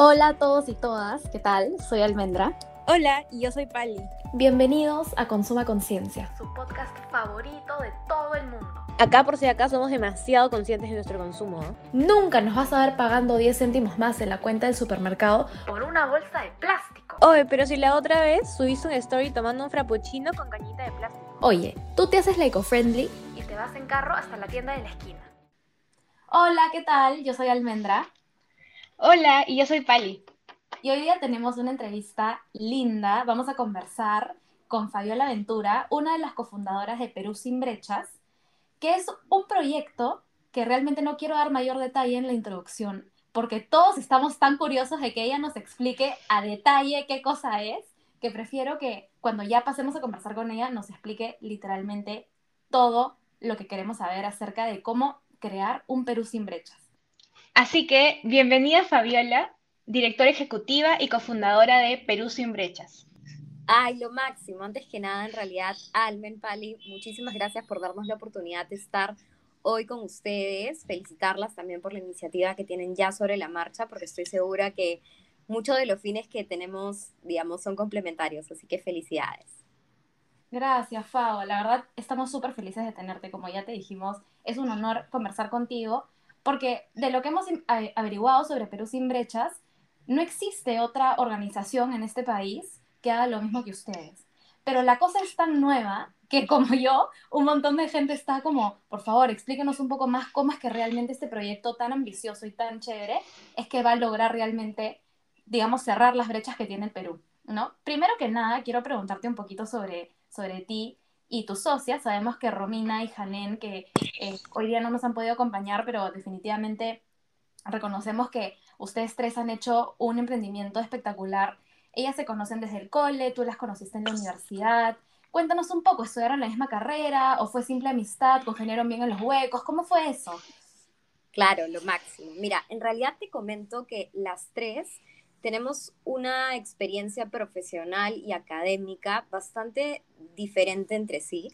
Hola a todos y todas, ¿qué tal? Soy Almendra. Hola, y yo soy Pali. Bienvenidos a Consuma Conciencia, su podcast favorito de todo el mundo. Acá por si acaso somos demasiado conscientes de nuestro consumo. Nunca nos vas a ver pagando 10 céntimos más en la cuenta del supermercado por una bolsa de plástico. Oye, pero si la otra vez subiste un story tomando un frappuccino con cañita de plástico. Oye, tú te haces la eco-friendly y te vas en carro hasta la tienda de la esquina. Hola, ¿qué tal? Yo soy Almendra. Hola, y yo soy Pali. Y hoy día tenemos una entrevista linda. Vamos a conversar con Fabiola Ventura, una de las cofundadoras de Perú Sin Brechas, que es un proyecto que realmente no quiero dar mayor detalle en la introducción, porque todos estamos tan curiosos de que ella nos explique a detalle qué cosa es, que prefiero que cuando ya pasemos a conversar con ella nos explique literalmente todo lo que queremos saber acerca de cómo crear un Perú sin brechas. Así que, bienvenida Fabiola, directora ejecutiva y cofundadora de Perú Sin Brechas. Ay, lo máximo. Antes que nada, en realidad, Almen, Pali, muchísimas gracias por darnos la oportunidad de estar hoy con ustedes. Felicitarlas también por la iniciativa que tienen ya sobre la marcha, porque estoy segura que muchos de los fines que tenemos, digamos, son complementarios. Así que felicidades. Gracias, Fao. La verdad, estamos súper felices de tenerte. Como ya te dijimos, es un honor conversar contigo porque de lo que hemos averiguado sobre Perú sin brechas, no existe otra organización en este país que haga lo mismo que ustedes. Pero la cosa es tan nueva que como yo, un montón de gente está como, por favor, explíquenos un poco más cómo es que realmente este proyecto tan ambicioso y tan chévere es que va a lograr realmente, digamos, cerrar las brechas que tiene el Perú, ¿no? Primero que nada, quiero preguntarte un poquito sobre, sobre ti y tus socias. Sabemos que Romina y Janen, que eh, hoy día no nos han podido acompañar, pero definitivamente reconocemos que ustedes tres han hecho un emprendimiento espectacular. Ellas se conocen desde el cole, tú las conociste en la universidad. Cuéntanos un poco, ¿estudiaron la misma carrera o fue simple amistad, congeniaron bien en los huecos? ¿Cómo fue eso? Claro, lo máximo. Mira, en realidad te comento que las tres tenemos una experiencia profesional y académica bastante diferente entre sí.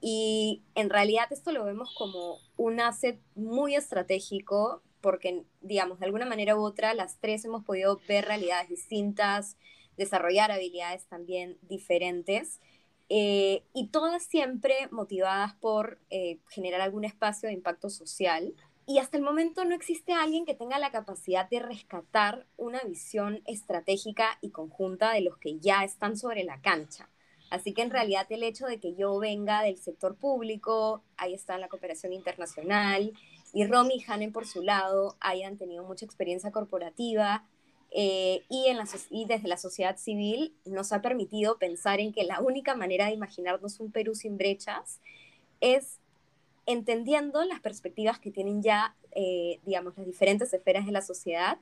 Y en realidad esto lo vemos como un asset muy estratégico porque, digamos, de alguna manera u otra, las tres hemos podido ver realidades distintas, desarrollar habilidades también diferentes. Eh, y todas siempre motivadas por eh, generar algún espacio de impacto social y hasta el momento no existe alguien que tenga la capacidad de rescatar una visión estratégica y conjunta de los que ya están sobre la cancha. Así que en realidad el hecho de que yo venga del sector público, ahí está la cooperación internacional, y Romy y Hanen por su lado hayan tenido mucha experiencia corporativa eh, y, en la, y desde la sociedad civil nos ha permitido pensar en que la única manera de imaginarnos un Perú sin brechas es entendiendo las perspectivas que tienen ya, eh, digamos, las diferentes esferas de la sociedad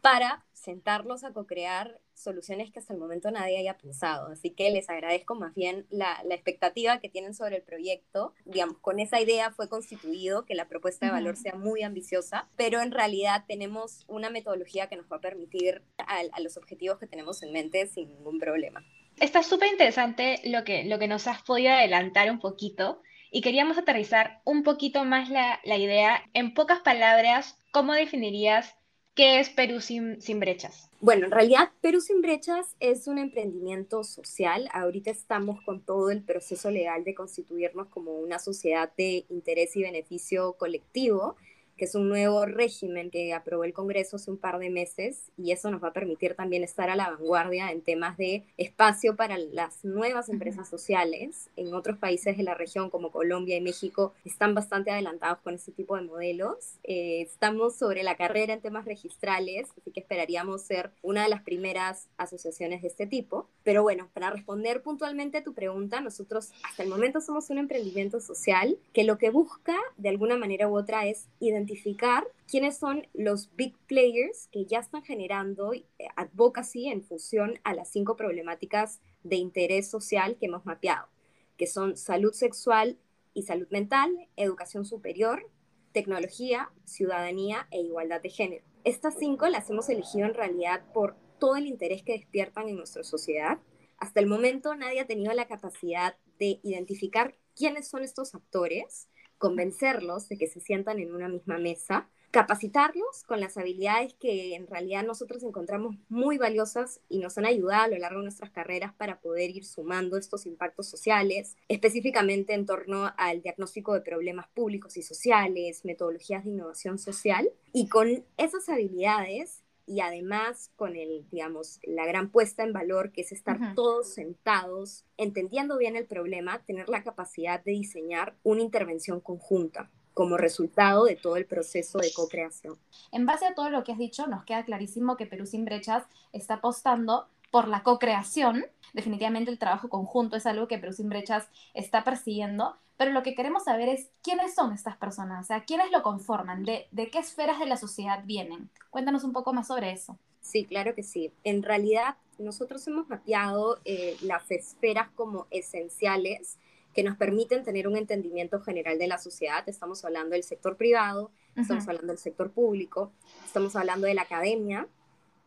para sentarlos a co-crear soluciones que hasta el momento nadie haya pensado. Así que les agradezco más bien la, expectativa que tienen sobre el proyecto. Digamos, con esa idea fue constituido que la propuesta de valor sea muy ambiciosa, pero en realidad tenemos una metodología que nos va a permitir a, a los objetivos que tenemos en mente sin ningún problema. Está súper interesante lo que, lo que nos has podido adelantar un poquito y queríamos aterrizar un poquito más la, idea. En pocas palabras, ¿cómo definirías qué es Perú sin, sin brechas? Bueno, en realidad Perú sin brechas es un emprendimiento social. Ahorita estamos con todo el proceso legal de constituirnos como una sociedad de interés y beneficio colectivo que es un nuevo régimen que aprobó el Congreso hace un par de meses y eso nos va a permitir también estar a la vanguardia en temas de espacio para las nuevas empresas sociales. En otros países de la región como Colombia y México están bastante adelantados con este tipo de modelos. Eh, estamos sobre la carrera en temas registrales, así que esperaríamos ser una de las primeras asociaciones de este tipo. Pero bueno, para responder puntualmente a tu pregunta, nosotros hasta el momento somos un emprendimiento social que lo que busca de alguna manera u otra es identificar identificar quiénes son los big players que ya están generando eh, advocacy en función a las cinco problemáticas de interés social que hemos mapeado, que son salud sexual y salud mental, educación superior, tecnología, ciudadanía e igualdad de género. Estas cinco las hemos elegido en realidad por todo el interés que despiertan en nuestra sociedad. Hasta el momento nadie ha tenido la capacidad de identificar quiénes son estos actores convencerlos de que se sientan en una misma mesa capacitarlos con las habilidades que en realidad nosotros encontramos muy valiosas y nos han ayudado a lo largo de nuestras carreras para poder ir sumando estos impactos sociales, específicamente en torno al diagnóstico de problemas públicos y sociales, metodologías de innovación social. Y con esas habilidades y además con el, digamos, la gran puesta en valor que es estar todos sentados, entendiendo bien el problema, tener la capacidad de diseñar una intervención conjunta como resultado de todo el proceso de co-creación. En base a todo lo que has dicho, nos queda clarísimo que Perú Sin Brechas está apostando por la co-creación. Definitivamente el trabajo conjunto es algo que Perú Sin Brechas está persiguiendo, pero lo que queremos saber es quiénes son estas personas, o sea, quiénes lo conforman, de, de qué esferas de la sociedad vienen. Cuéntanos un poco más sobre eso. Sí, claro que sí. En realidad, nosotros hemos mapeado eh, las esferas como esenciales que nos permiten tener un entendimiento general de la sociedad. Estamos hablando del sector privado, estamos hablando del sector público, estamos hablando de la academia,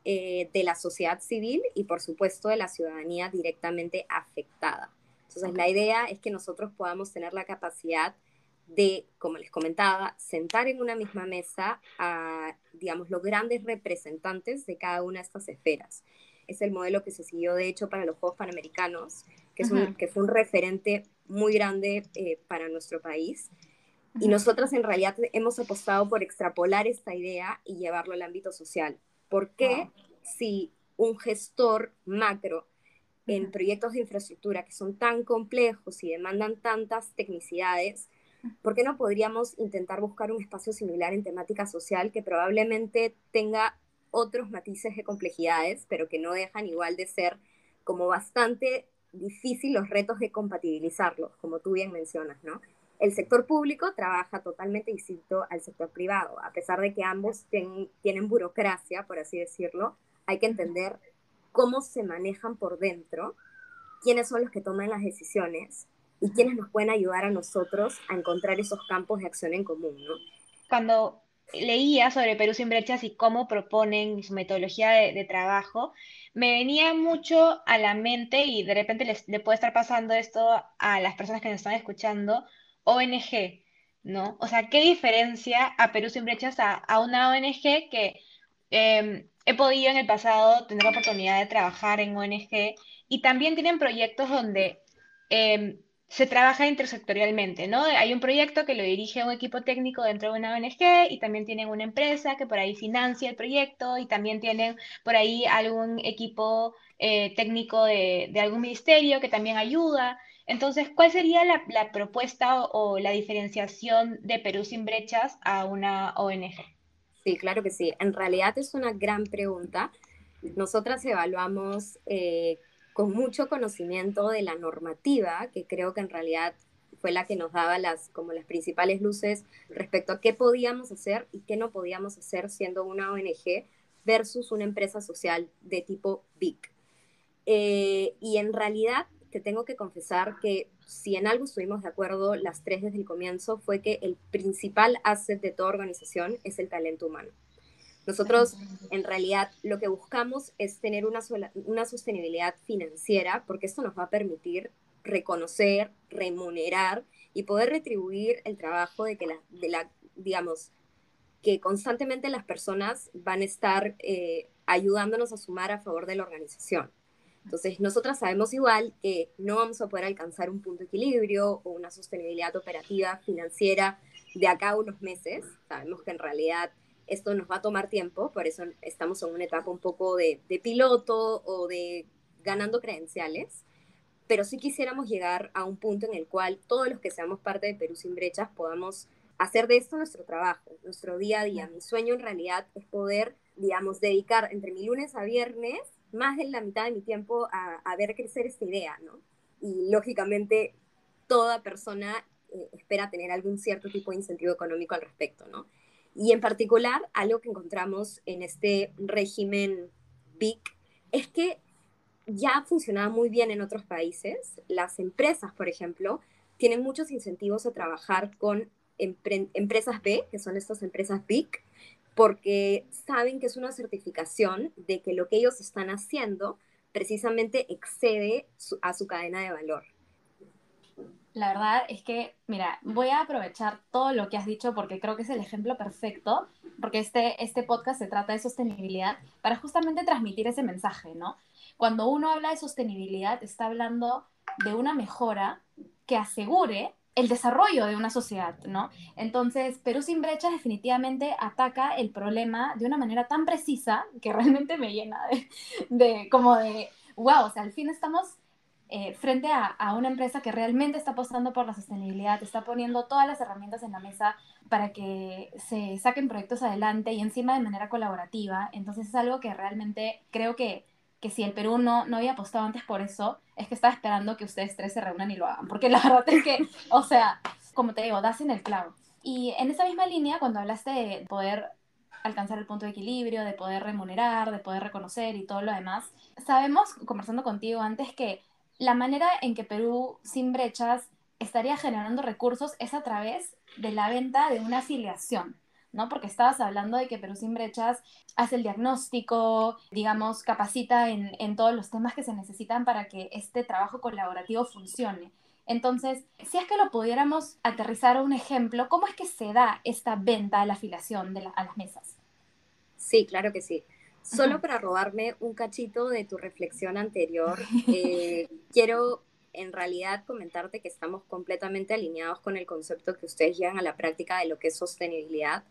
eh, de la sociedad civil y por supuesto de la ciudadanía directamente afectada. Entonces la idea es que nosotros podamos tener la capacidad de, como les comentaba, sentar en una misma mesa a, digamos, los grandes representantes de cada una de estas esferas. Es el modelo que se siguió, de hecho, para los Juegos Panamericanos, que, es un, que fue un referente muy grande eh, para nuestro país. Y nosotras en realidad hemos apostado por extrapolar esta idea y llevarlo al ámbito social. ¿Por qué si un gestor macro en proyectos de infraestructura que son tan complejos y demandan tantas tecnicidades, ¿por qué no podríamos intentar buscar un espacio similar en temática social que probablemente tenga otros matices de complejidades, pero que no dejan igual de ser como bastante difícil los retos de compatibilizarlos, como tú bien mencionas, ¿no? El sector público trabaja totalmente distinto al sector privado. A pesar de que ambos tienen burocracia, por así decirlo, hay que entender cómo se manejan por dentro, quiénes son los que toman las decisiones y quiénes nos pueden ayudar a nosotros a encontrar esos campos de acción en común, ¿no? Cuando leía sobre Perú sin brechas y cómo proponen su metodología de trabajo, me venía mucho a la mente y de repente les, le puede estar pasando esto a las personas que nos están escuchando, ONG, ¿no? O sea, ¿qué diferencia a Perú sin brechas a, una ONG que em, he podido en el pasado tener la oportunidad de trabajar en ONG y también tienen proyectos donde em, se trabaja intersectorialmente, ¿no? Hay un proyecto que lo dirige un equipo técnico dentro de una ONG y también tienen una empresa que por ahí financia el proyecto y también tienen por ahí algún equipo eh, técnico de, algún ministerio que también ayuda. Entonces, ¿cuál sería la, propuesta o, la diferenciación de Perú sin brechas a una ONG? Sí, claro que sí. En realidad es una gran pregunta. Nosotras evaluamos eh, con mucho conocimiento de la normativa, que creo que en realidad fue la que nos daba las, como las principales luces respecto a qué podíamos hacer y qué no podíamos hacer siendo una ONG versus una empresa social de tipo BIC. Eh, y en realidad te tengo que confesar que si en algo estuvimos de acuerdo las tres desde el comienzo fue que el principal asset de toda organización es el talento humano. Nosotros, en realidad, lo que buscamos es tener una, una sostenibilidad financiera, porque esto nos va a permitir reconocer, remunerar y poder retribuir el trabajo de que la, de la digamos, que constantemente las personas van a estar eh, ayudándonos a sumar a favor de la organización. Entonces, nosotras sabemos igual que no vamos a poder alcanzar un punto de equilibrio o una sostenibilidad operativa financiera de acá a unos meses. Sabemos que en realidad esto nos va a tomar tiempo, por eso estamos en una etapa un poco de, piloto o de ganando credenciales, pero sí quisiéramos llegar a un punto en el cual todos los que seamos parte de Perú sin brechas podamos hacer de esto nuestro trabajo, nuestro día a día. Mi sueño en realidad es poder, digamos, dedicar entre mi lunes a viernes más de la mitad de mi tiempo a, ver crecer esta idea, ¿no? Y lógicamente toda persona eh, espera tener algún cierto tipo de incentivo económico al respecto, ¿no? Y en particular, algo que encontramos en este régimen BIC es que ya funcionaba muy bien en otros países. Las empresas, por ejemplo, tienen muchos incentivos a trabajar con empresas B, que son estas empresas BIC, porque saben que es una certificación de que lo que ellos están haciendo precisamente excede a su cadena de valor. La verdad es que, mira, voy a aprovechar todo lo que has dicho porque creo que es el ejemplo perfecto, porque este, este podcast se trata de sostenibilidad para justamente transmitir ese mensaje, ¿no? Cuando uno habla de sostenibilidad, está hablando de una mejora que asegure el desarrollo de una sociedad, ¿no? Entonces, Perú sin brechas definitivamente ataca el problema de una manera tan precisa que realmente me llena de, de como de, wow, o sea, al fin estamos eh, frente a, a, una empresa que realmente está apostando por la sostenibilidad, está poniendo todas las herramientas en la mesa para que se saquen proyectos adelante y encima de manera colaborativa. Entonces es algo que realmente creo que, que si el Perú no, no había apostado antes por eso, es que estaba esperando que ustedes tres se reúnan y lo hagan. Porque la verdad es que, o sea, como te digo, das en el clavo. Y en esa misma línea, cuando hablaste de poder alcanzar el punto de equilibrio, de poder remunerar, de poder reconocer y todo lo demás, sabemos, conversando contigo antes, que la manera en que Perú sin brechas estaría generando recursos es a través de la venta de una afiliación, ¿no? Porque estabas hablando de que Perú sin brechas hace el diagnóstico, digamos, capacita en, en todos los temas que se necesitan para que este trabajo colaborativo funcione. Entonces, si es que lo pudiéramos aterrizar a un ejemplo, ¿cómo es que se da esta venta de la afiliación de la, a las mesas? Sí, claro que sí. Solo para robarme un cachito de tu reflexión anterior, eh, quiero en realidad comentarte que estamos completamente alineados con el concepto que ustedes llevan a la práctica de lo que es sostenibilidad.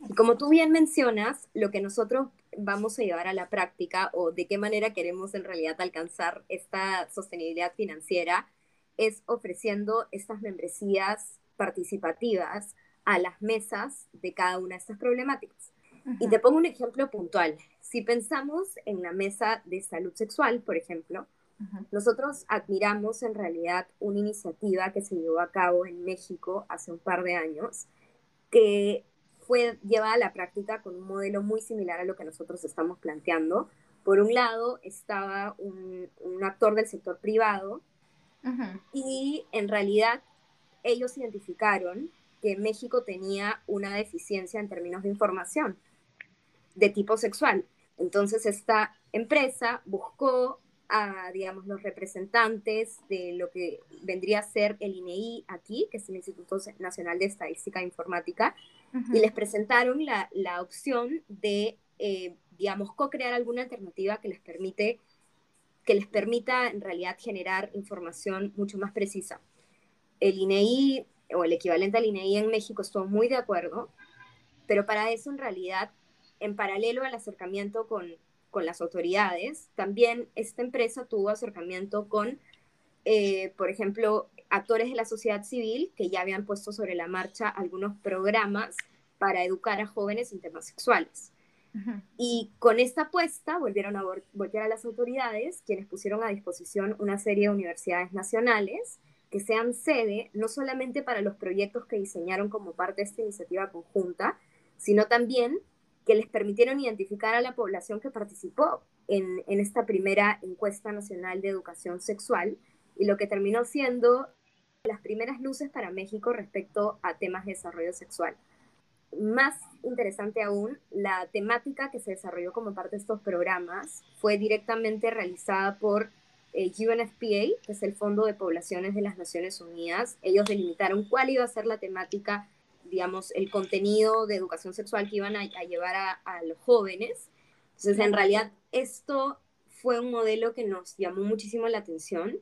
Y como tú bien mencionas, lo que nosotros vamos a llevar a la práctica o de qué manera queremos en realidad alcanzar esta sostenibilidad financiera es ofreciendo estas membresías participativas a las mesas de cada una de estas problemáticas. Y te pongo un ejemplo puntual. Si pensamos en la mesa de salud sexual, por ejemplo, nosotros admiramos en realidad una iniciativa que se llevó a cabo en México hace un par de años, que fue llevada a la práctica con un modelo muy similar a lo que nosotros estamos planteando. Por un lado estaba un, un actor del sector privado y en realidad ellos identificaron que México tenía una deficiencia en términos de información de tipo sexual. Entonces esta empresa buscó a, digamos, los representantes de lo que vendría a ser el INEI e aquí, que es el Instituto Nacional de Estadística e Informática, y les presentaron la, la opción de, eh, digamos, co-crear alguna alternativa que les permite que les permita en realidad generar información mucho más precisa. El INEI e o el equivalente al INEI e en México estuvo muy de acuerdo, pero para eso en realidad en paralelo al acercamiento con, las autoridades, también esta empresa tuvo acercamiento con, eh, por ejemplo, actores de la sociedad civil que ya habían puesto sobre la marcha algunos programas para educar a jóvenes en temas sexuales. Y con esta apuesta volvieron a voltear a las autoridades, quienes pusieron a disposición una serie de universidades nacionales que sean sede no solamente para los proyectos que diseñaron como parte de esta iniciativa conjunta, sino también que les permitieron identificar a la población que participó en, esta primera encuesta nacional de educación sexual y lo que terminó siendo las primeras luces para México respecto a temas de desarrollo sexual. Más interesante aún, la temática que se desarrolló como parte de estos programas fue directamente realizada por eh, UNFPA, que es el Fondo de Poblaciones de las Naciones Unidas. Ellos delimitaron cuál iba a ser la temática digamos, el contenido de educación sexual que iban a, llevar a, los jóvenes. Entonces, en realidad, esto fue un modelo que nos llamó muchísimo la atención,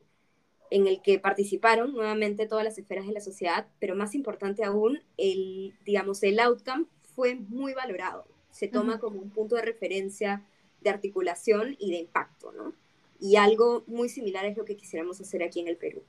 en el que participaron nuevamente todas las esferas de la sociedad, pero más importante aún, el, digamos, el outcome fue muy valorado. Se toma como un punto de referencia de articulación y de impacto, ¿no? Y algo muy similar es lo que quisiéramos hacer aquí en el Perú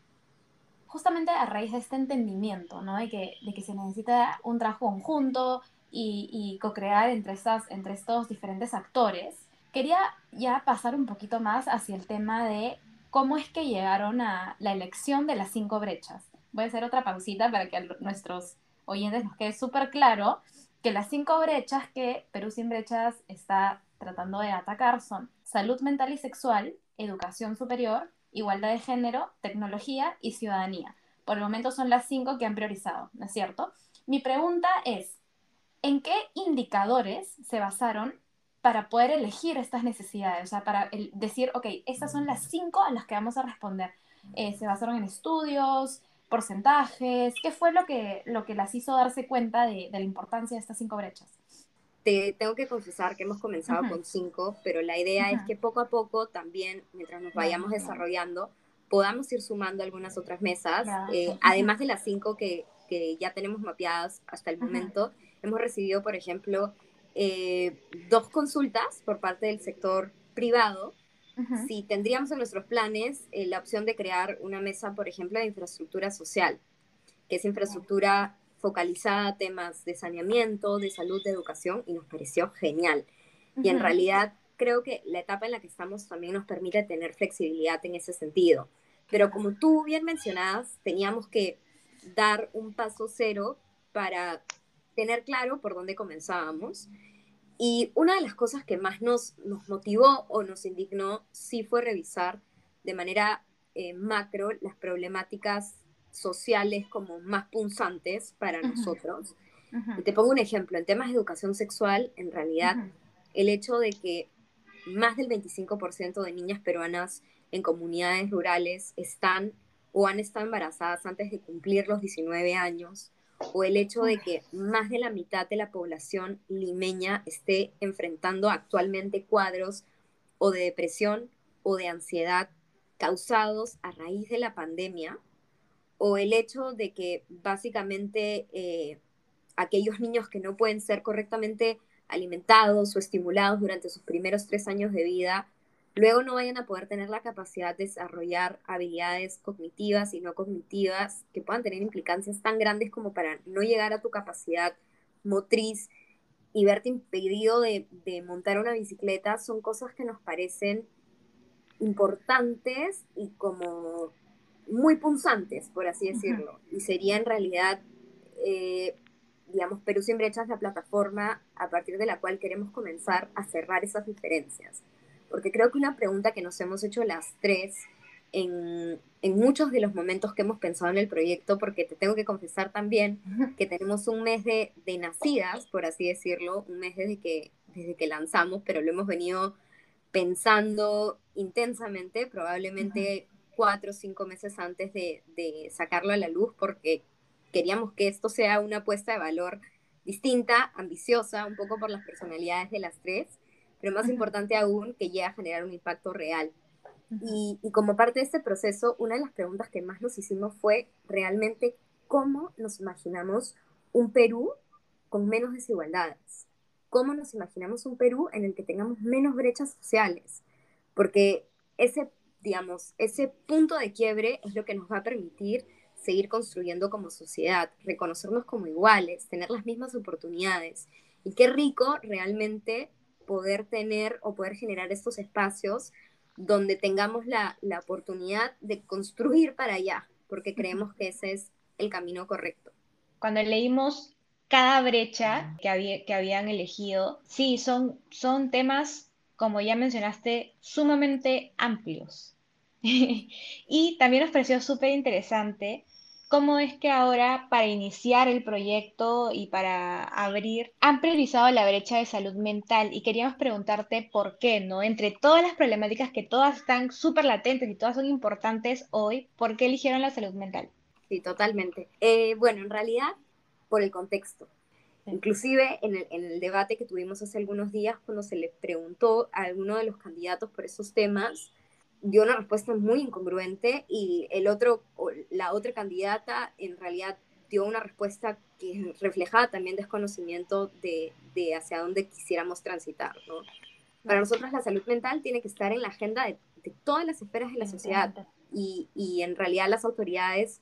justamente a raíz de este entendimiento, ¿no? De que, de que se necesita un trabajo conjunto y, y co-crear entre, estas, entre estos diferentes actores, quería ya pasar un poquito más hacia el tema de cómo es que llegaron a la elección de las cinco brechas. Voy a hacer otra pausita para que a nuestros oyentes nos quede súper claro que las cinco brechas que Perú sin brechas está tratando de atacar son salud mental y sexual, educación superior, igualdad de género, tecnología y ciudadanía. Por el momento son las cinco que han priorizado, ¿no es cierto? Mi pregunta es, ¿en qué indicadores se basaron para poder elegir estas necesidades? O sea, para decir, ok, estas son las cinco a las que vamos a responder. Eh, ¿Se basaron en estudios? porcentajes? ¿Qué fue lo que, lo que las hizo darse cuenta de, la importancia de estas cinco brechas? Te tengo que confesar que hemos comenzado con cinco, pero la idea es que poco a poco también, mientras nos vayamos desarrollando, podamos ir sumando algunas otras mesas, eh, además de las cinco que, que, ya tenemos mapeadas hasta el momento. Hemos recibido, por ejemplo, eh, dos consultas por parte del sector privado. Si tendríamos en nuestros planes eh, la opción de crear una mesa, por ejemplo, de infraestructura social, que es infraestructura focalizada a temas de saneamiento, de salud, de educación, y nos pareció genial. Y en realidad creo que la etapa en la que estamos también nos permite tener flexibilidad en ese sentido. Pero como tú bien mencionabas, teníamos que dar un paso cero para tener claro por dónde comenzábamos. Y una de las cosas que más nos, nos motivó o nos indignó sí fue revisar de manera eh, macro las problemáticas sociales como más punzantes para nosotros. te pongo un ejemplo, en temas de educación sexual, en realidad, el hecho de que más del 25% de niñas peruanas en comunidades rurales están o han estado embarazadas antes de cumplir los 19 años, o el hecho de que más de la mitad de la población limeña esté enfrentando actualmente cuadros o de depresión o de ansiedad causados a raíz de la pandemia, o el hecho de que básicamente eh, aquellos niños que no pueden ser correctamente alimentados o estimulados durante sus primeros tres años de vida luego no vayan a poder tener la capacidad de desarrollar habilidades cognitivas y no cognitivas que puedan tener implicancias tan grandes como para no llegar a tu capacidad motriz y verte impedido de, montar una bicicleta, son cosas que nos parecen importantes y como muy punzantes, por así decirlo. Y sería en realidad, eh, digamos, Perú sin brechas la plataforma a partir de la cual queremos comenzar a cerrar esas diferencias. Porque creo que una pregunta que nos hemos hecho las tres en, en, muchos de los momentos que hemos pensado en el proyecto, porque te tengo que confesar también que tenemos un mes de, de nacidas, por así decirlo, un mes desde que, desde que lanzamos, pero lo hemos venido pensando intensamente, probablemente cuatro o cinco meses antes de, de sacarlo a la luz, porque queríamos que esto sea una apuesta de valor distinta, ambiciosa, un poco por las personalidades de las tres pero más importante aún, que llegue a generar un impacto real. y, y, como parte de este proceso, una de las preguntas que más nos hicimos fue realmente cómo nos imaginamos un Perú con menos desigualdades. ¿Cómo nos imaginamos un Perú en el que tengamos menos brechas sociales? Porque ese, digamos, ese punto de quiebre es lo que nos va a permitir seguir construyendo como sociedad, reconocernos como iguales, tener las mismas oportunidades. Y qué rico realmente poder tener o poder generar estos espacios donde tengamos la, la oportunidad de construir para allá, porque creemos que ese es el camino correcto. Cuando leímos cada brecha que, había, que habían elegido, sí, son, son temas, como ya mencionaste, sumamente amplios. y también nos pareció súper interesante cómo es que ahora para iniciar el proyecto y para abrir han priorizado la brecha de salud mental y queríamos preguntarte por qué, ¿no? Entre todas las problemáticas que todas están súper latentes y todas son importantes hoy, ¿por qué eligieron la salud mental? Sí, totalmente. Eh, bueno, en realidad, por el contexto. Inclusive en el, en el, debate que tuvimos hace algunos días, cuando se le preguntó a alguno de los candidatos por esos temas, dio una respuesta muy incongruente y el otro, la otra candidata en realidad dio una respuesta que reflejaba también desconocimiento de, de hacia dónde quisiéramos transitar. ¿no? Para nosotros la salud mental tiene que estar en la agenda de, todas las esferas de la sociedad y, y, en realidad las autoridades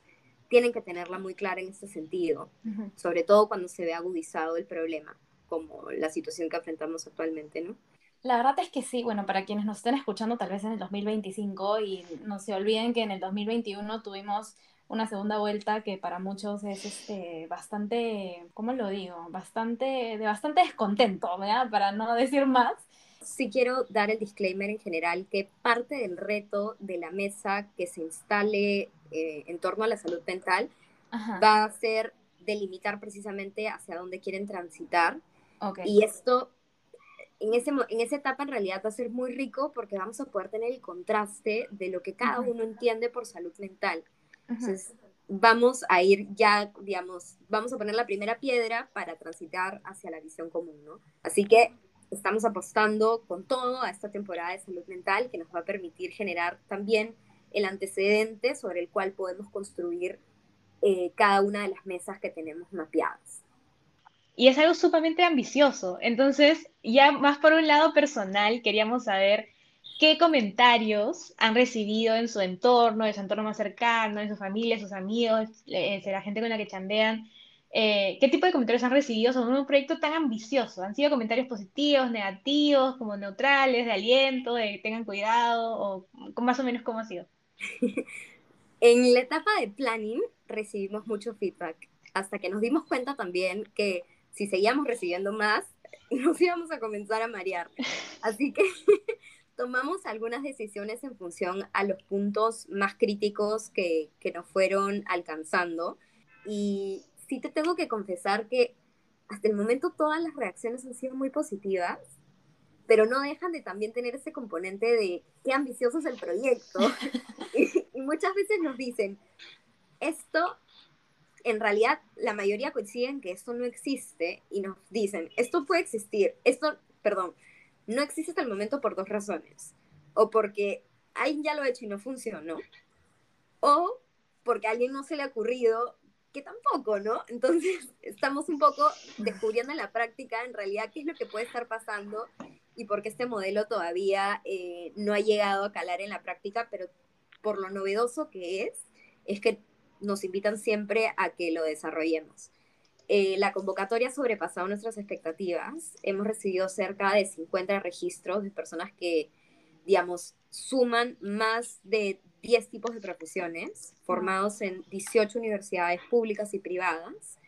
tienen que tenerla muy clara en este sentido, sobre todo cuando se ve agudizado el problema, como la situación que enfrentamos actualmente, ¿no? La verdad es que sí, bueno, para quienes nos estén escuchando tal vez en el 2025 y no se olviden que en el 2021 tuvimos una segunda vuelta que para muchos es este bastante, ¿cómo lo digo? Bastante, de bastante descontento, ¿verdad? Para no decir más. Sí quiero dar el disclaimer en general que parte del reto de la mesa que se instale eh, en torno a la salud mental va a ser delimitar precisamente hacia dónde quieren transitar. Y esto en, ese, en esa etapa en realidad va a ser muy rico porque vamos a poder tener el contraste de lo que cada uno entiende por salud mental. Entonces, vamos a ir ya, digamos, vamos a poner la primera piedra para transitar hacia la visión común, ¿no? Así que estamos apostando con todo a esta temporada de salud mental que nos va a permitir generar también el antecedente sobre el cual podemos construir eh, cada una de las mesas que tenemos mapeadas. Y es algo sumamente ambicioso. Entonces, ya más por un lado personal, queríamos saber qué comentarios han recibido en su entorno, en su entorno más cercano, en su familia, sus amigos, de la gente con la que chambean. Eh, ¿Qué tipo de comentarios han recibido sobre un proyecto tan ambicioso? ¿Han sido comentarios positivos, negativos, como neutrales, de aliento, de tengan cuidado, o más o menos cómo ha sido? en la etapa de planning recibimos mucho feedback, hasta que nos dimos cuenta también que si seguíamos recibiendo más, nos íbamos a comenzar a marear. Así que tomamos algunas decisiones en función a los puntos más críticos que, que nos fueron alcanzando. Y sí te tengo que confesar que hasta el momento todas las reacciones han sido muy positivas, pero no dejan de también tener ese componente de qué ambicioso es el proyecto. y, y muchas veces nos dicen, esto en realidad la mayoría coinciden que esto no existe y nos dicen, esto puede existir, esto, perdón, no existe hasta el momento por dos razones. O porque alguien ya lo ha hecho y no funcionó, o porque a alguien no se le ha ocurrido que tampoco, ¿no? Entonces estamos un poco descubriendo en la práctica en realidad qué es lo que puede estar pasando y por qué este modelo todavía eh, no ha llegado a calar en la práctica, pero por lo novedoso que es, es que nos invitan siempre a que lo desarrollemos. Eh, la convocatoria ha sobrepasado nuestras expectativas. Hemos recibido cerca de 50 registros de personas que, digamos, suman más de 10 tipos de profesiones, formados en 18 universidades públicas y privadas,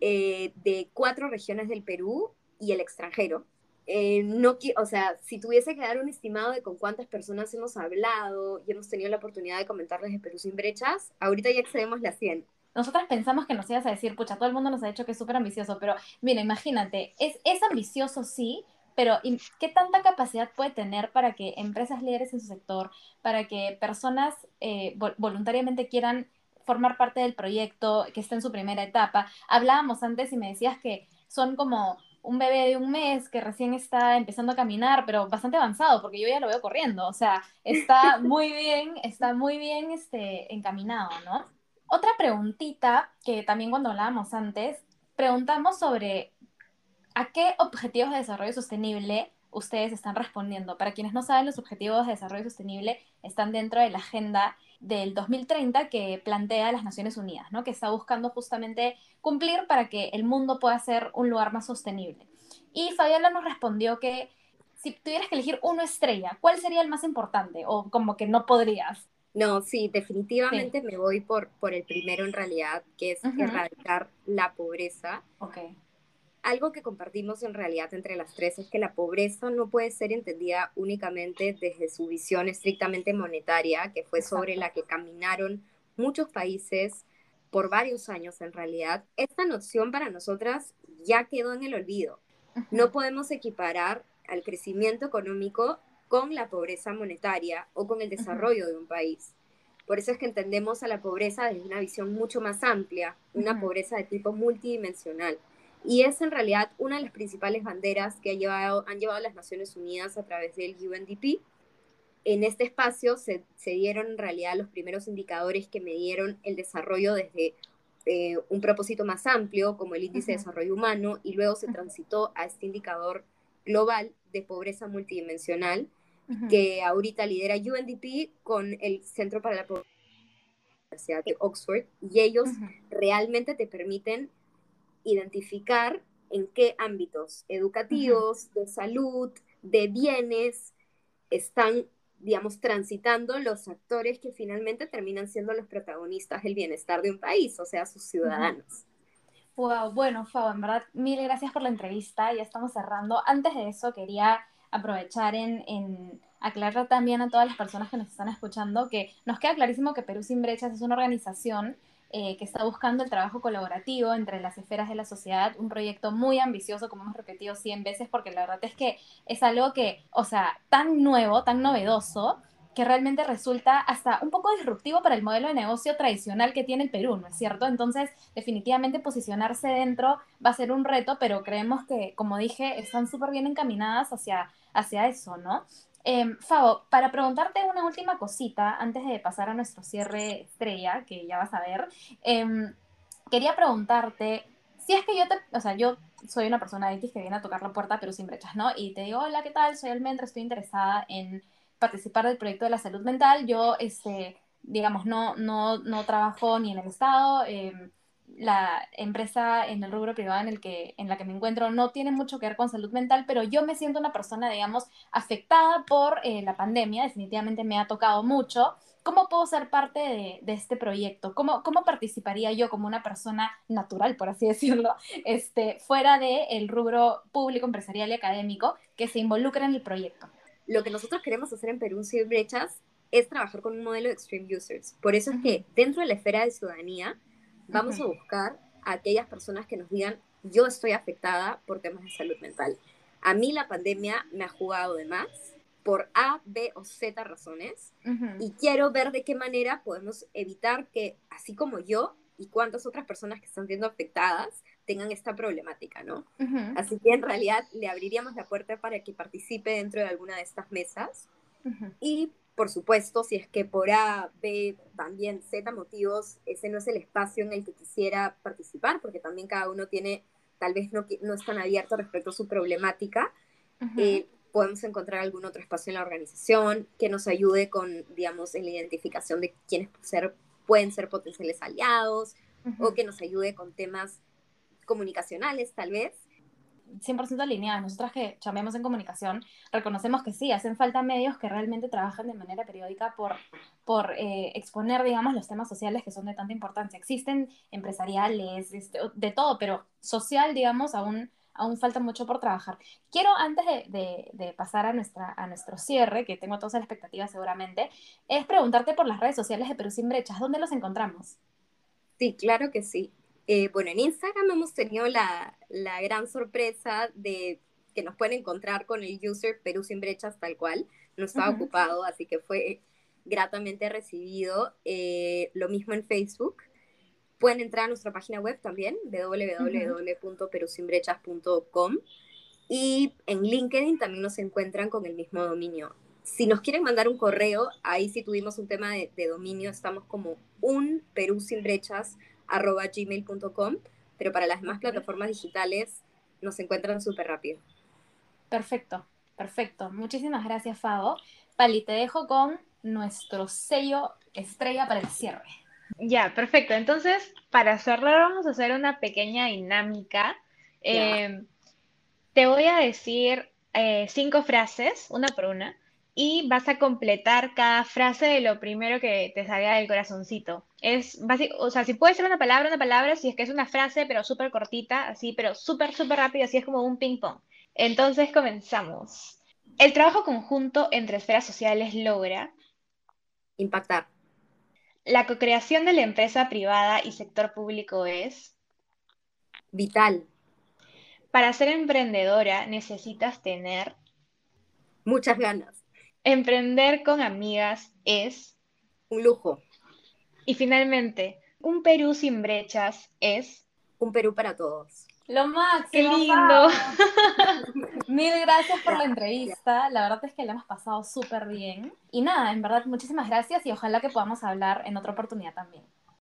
eh, de cuatro regiones del Perú y el extranjero. Eh, no, o sea, si tuviese que dar un estimado de con cuántas personas hemos hablado y hemos tenido la oportunidad de comentarles de Perú sin brechas, ahorita ya excedemos las 100. Nosotras pensamos que nos ibas a decir, pucha, todo el mundo nos ha dicho que es súper ambicioso, pero mira, imagínate, es, es ambicioso sí, pero ¿qué tanta capacidad puede tener para que empresas líderes en su sector, para que personas eh, voluntariamente quieran formar parte del proyecto, que esté en su primera etapa? Hablábamos antes y me decías que son como un bebé de un mes que recién está empezando a caminar, pero bastante avanzado, porque yo ya lo veo corriendo, o sea, está muy bien, está muy bien este, encaminado, ¿no? Otra preguntita que también cuando hablábamos antes, preguntamos sobre a qué objetivos de desarrollo sostenible ustedes están respondiendo. Para quienes no saben, los objetivos de desarrollo sostenible están dentro de la agenda del 2030 que plantea las Naciones Unidas, ¿no? que está buscando justamente cumplir para que el mundo pueda ser un lugar más sostenible. Y Fabiola nos respondió que si tuvieras que elegir una estrella, ¿cuál sería el más importante? O como que no podrías. No, sí, definitivamente me voy por, por el primero en realidad, que es erradicar la pobreza. Okay algo que compartimos en realidad entre las tres es que la pobreza no puede ser entendida únicamente desde su visión estrictamente monetaria, que fue sobre la que caminaron muchos países por varios años en realidad. Esta noción para nosotras ya quedó en el olvido. No podemos equiparar al crecimiento económico con la pobreza monetaria o con el desarrollo de un país. Por eso es que entendemos a la pobreza desde una visión mucho más amplia, una pobreza de tipo multidimensional. Y es en realidad una de las principales banderas que ha llevado, han llevado las Naciones Unidas a través del UNDP. En este espacio se, se dieron en realidad los primeros indicadores que medieron el desarrollo desde eh, un propósito más amplio, como el índice de desarrollo humano, y luego se transitó a este indicador global de pobreza multidimensional, que ahorita lidera UNDP con el Centro para la Pobreza de Oxford, y ellos realmente te permiten identificar en qué ámbitos educativos, de salud, de bienes están, digamos, transitando los actores que finalmente terminan siendo los protagonistas del bienestar de un país, o sea, sus ciudadanos. Wow, bueno, Fabo, en verdad, mil gracias por la entrevista, ya estamos cerrando. Antes de eso, quería aprovechar en, en aclarar también a todas las personas que nos están escuchando que nos queda clarísimo que Perú Sin Brechas es una organización eh, que está buscando el trabajo colaborativo entre las esferas de la sociedad, un proyecto muy ambicioso, como hemos repetido 100 veces, porque la verdad es que es algo que, o sea, tan nuevo, tan novedoso, que realmente resulta hasta un poco disruptivo para el modelo de negocio tradicional que tiene el Perú, ¿no es cierto? Entonces, definitivamente posicionarse dentro va a ser un reto, pero creemos que, como dije, están súper bien encaminadas hacia, hacia eso, ¿no? Eh, Fabo, para preguntarte una última cosita, antes de pasar a nuestro cierre estrella, que ya vas a ver, em, quería preguntarte, si es que yo te, o sea, yo soy una persona X que viene a tocar la puerta, pero sin brechas, ¿no? Y te digo, hola, ¿qué tal? Soy Almendra, estoy interesada en participar del proyecto de la salud mental. Yo, este, digamos, no, no, no trabajo ni en el Estado. Em, la empresa en el rubro privado en, el que, en la que me encuentro no tiene mucho que ver con salud mental, pero yo me siento una persona, digamos, afectada por eh, la pandemia, definitivamente me ha tocado mucho. ¿Cómo puedo ser parte de, de este proyecto? ¿Cómo, ¿Cómo, participaría yo como una persona natural, por así decirlo, este, fuera del rubro público, empresarial y académico que se involucra en el proyecto? Lo que nosotros queremos hacer en Perú Sin Brechas es trabajar con un modelo de Extreme Users. Por eso es que dentro de la esfera de ciudadanía, vamos a buscar a aquellas personas que nos digan, yo estoy afectada por temas de salud mental. A mí la pandemia me ha jugado de más por A, B o Z razones y quiero ver de qué manera podemos evitar que, así como yo y cuántas otras personas que están siendo afectadas, tengan esta problemática, ¿no? Así que en realidad le abriríamos la puerta para que participe dentro de alguna de estas mesas y por supuesto, si es que por A, B, también Z motivos, ese no es el espacio en el que quisiera participar, porque también cada uno tiene, tal vez no, no es tan abierto respecto a su problemática, eh, podemos encontrar algún otro espacio en la organización que nos ayude con, digamos, en la identificación de quiénes ser, pueden ser potenciales aliados, o que nos ayude con temas comunicacionales, tal vez, 100% alineadas. Nosotras que chambeamos en comunicación, reconocemos que sí, hacen falta medios que realmente trabajan de manera periódica por, por eh, exponer, digamos, los temas sociales que son de tanta importancia. Existen empresariales, este, de todo, pero social, digamos, aún, aún falta mucho por trabajar. Quiero, antes de, de, pasar a, nuestra, a nuestro cierre, que tengo todas las expectativas seguramente, es preguntarte por las redes sociales de Perú Sin Brechas. ¿Dónde los encontramos? Sí, claro que sí. Eh, bueno, en Instagram hemos tenido la, la, gran sorpresa de que nos pueden encontrar con el user Perú sin brechas tal cual. No estaba ocupado, así que fue gratamente recibido. Eh, lo mismo en Facebook. Pueden entrar a nuestra página web también, www.perusinbrechas.com. Y en LinkedIn también nos encuentran con el mismo dominio. Si nos quieren mandar un correo, ahí sí tuvimos un tema de, de dominio, estamos como un Perú sin brechas arroba gmail.com, pero para las demás plataformas digitales nos encuentran súper rápido. Perfecto, perfecto. Muchísimas gracias, Fabo. Pali, te dejo con nuestro sello estrella para el cierre. Ya, perfecto. Entonces, para cerrar vamos a hacer una pequeña dinámica. Eh, te voy a decir eh, cinco frases, una por una, y vas a completar cada frase de lo primero que te salga del corazoncito. Es básico, o sea, si puede ser una palabra, una palabra, si es que es una frase, pero súper cortita, así, pero súper, súper rápido, así es como un ping-pong. Entonces comenzamos. El trabajo conjunto entre esferas sociales logra impactar. La co-creación de la empresa privada y sector público es vital. Para ser emprendedora necesitas tener muchas ganas. Emprender con amigas es un lujo. Y finalmente, un Perú sin brechas es un Perú para todos. Lo máximo. Qué lindo. Mil gracias por la entrevista. La verdad es que la hemos pasado súper bien. Y nada, en verdad, muchísimas gracias y ojalá que podamos hablar en otra oportunidad también.